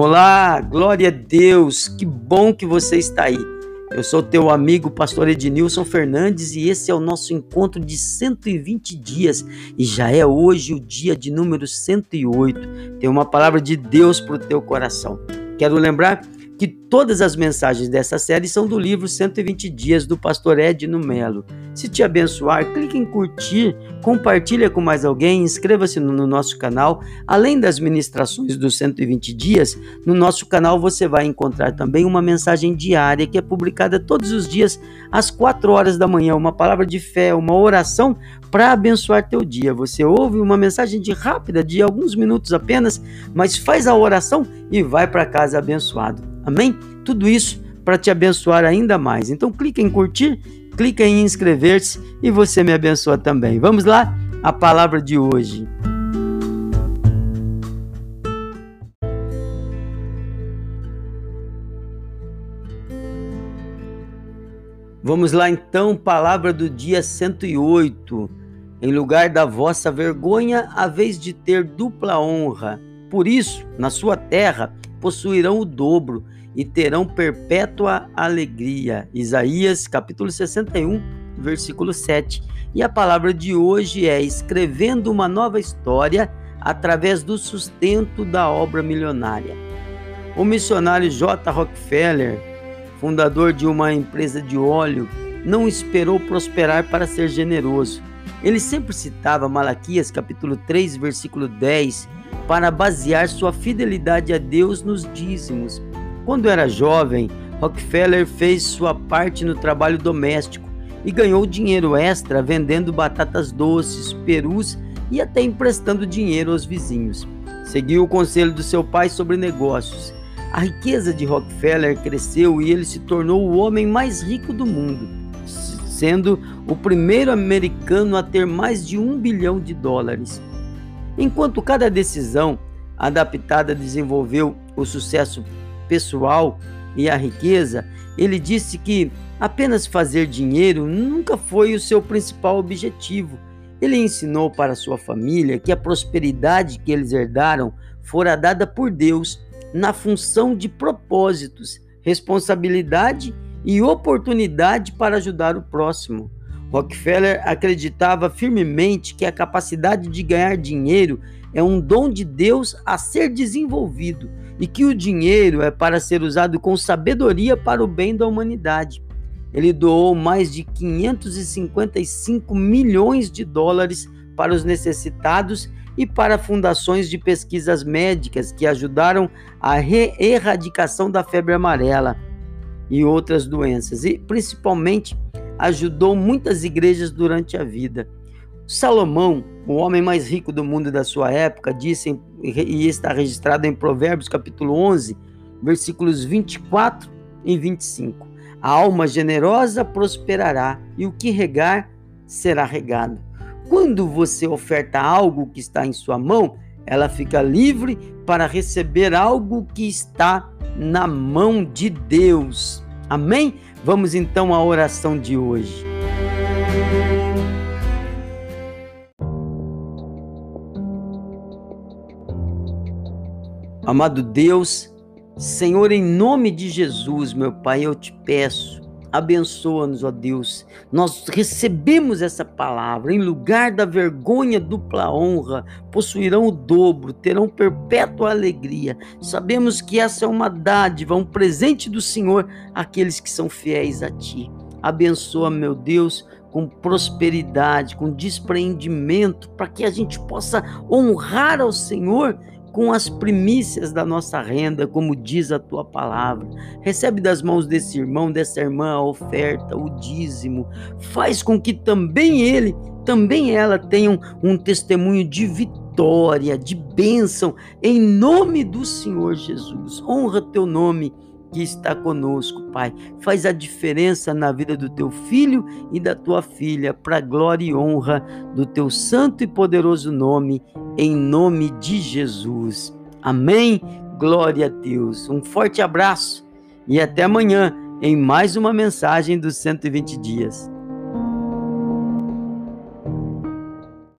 Olá, glória a Deus, que bom que você está aí. Eu sou teu amigo, pastor Ednilson Fernandes, e esse é o nosso encontro de 120 dias. E já é hoje o dia de número 108. Tem uma palavra de Deus para o teu coração. Quero lembrar que todas as mensagens dessa série são do livro 120 Dias do pastor Edno Melo. Se te abençoar, clique em curtir, compartilha com mais alguém, inscreva-se no nosso canal. Além das ministrações dos 120 dias, no nosso canal você vai encontrar também uma mensagem diária que é publicada todos os dias às 4 horas da manhã, uma palavra de fé, uma oração para abençoar teu dia. Você ouve uma mensagem de rápida, de alguns minutos apenas, mas faz a oração e vai para casa abençoado. Amém? Tudo isso para te abençoar ainda mais. Então clica em curtir, clica em inscrever-se e você me abençoa também. Vamos lá? A palavra de hoje. Vamos lá então, palavra do dia 108. Em lugar da vossa vergonha, a vez de ter dupla honra. Por isso, na sua terra, possuirão o dobro e terão perpétua alegria. Isaías capítulo 61, versículo 7. E a palavra de hoje é escrevendo uma nova história através do sustento da obra milionária. O missionário J. Rockefeller, fundador de uma empresa de óleo, não esperou prosperar para ser generoso. Ele sempre citava Malaquias capítulo 3, versículo 10, para basear sua fidelidade a Deus nos dízimos. Quando era jovem, Rockefeller fez sua parte no trabalho doméstico e ganhou dinheiro extra vendendo batatas doces, perus e até emprestando dinheiro aos vizinhos. Seguiu o conselho do seu pai sobre negócios. A riqueza de Rockefeller cresceu e ele se tornou o homem mais rico do mundo, sendo o primeiro americano a ter mais de um bilhão de dólares. Enquanto cada decisão adaptada desenvolveu o sucesso pessoal e a riqueza, ele disse que apenas fazer dinheiro nunca foi o seu principal objetivo. Ele ensinou para sua família que a prosperidade que eles herdaram fora dada por Deus na função de propósitos, responsabilidade e oportunidade para ajudar o próximo. Rockefeller acreditava firmemente que a capacidade de ganhar dinheiro é um dom de Deus a ser desenvolvido e que o dinheiro é para ser usado com sabedoria para o bem da humanidade. Ele doou mais de 555 milhões de dólares para os necessitados e para fundações de pesquisas médicas que ajudaram a erradicação da febre amarela e outras doenças, e principalmente ajudou muitas igrejas durante a vida. Salomão, o homem mais rico do mundo da sua época, disse, e está registrado em Provérbios capítulo 11, versículos 24 e 25. A alma generosa prosperará, e o que regar será regado. Quando você oferta algo que está em sua mão, ela fica livre para receber algo que está na mão de Deus. Amém? Vamos então à oração de hoje. Amado Deus, Senhor, em nome de Jesus, meu Pai, eu te peço, abençoa-nos, ó Deus. Nós recebemos essa palavra, em lugar da vergonha, dupla honra, possuirão o dobro, terão perpétua alegria. Sabemos que essa é uma dádiva, um presente do Senhor àqueles que são fiéis a Ti. Abençoa, meu Deus, com prosperidade, com despreendimento, para que a gente possa honrar ao Senhor com as primícias da nossa renda, como diz a tua palavra. Recebe das mãos desse irmão, dessa irmã a oferta, o dízimo. Faz com que também ele, também ela tenham um testemunho de vitória, de bênção, em nome do Senhor Jesus. Honra teu nome que está conosco, Pai. Faz a diferença na vida do teu filho e da tua filha, para glória e honra do teu santo e poderoso nome, em nome de Jesus. Amém. Glória a Deus. Um forte abraço e até amanhã em mais uma mensagem dos 120 dias.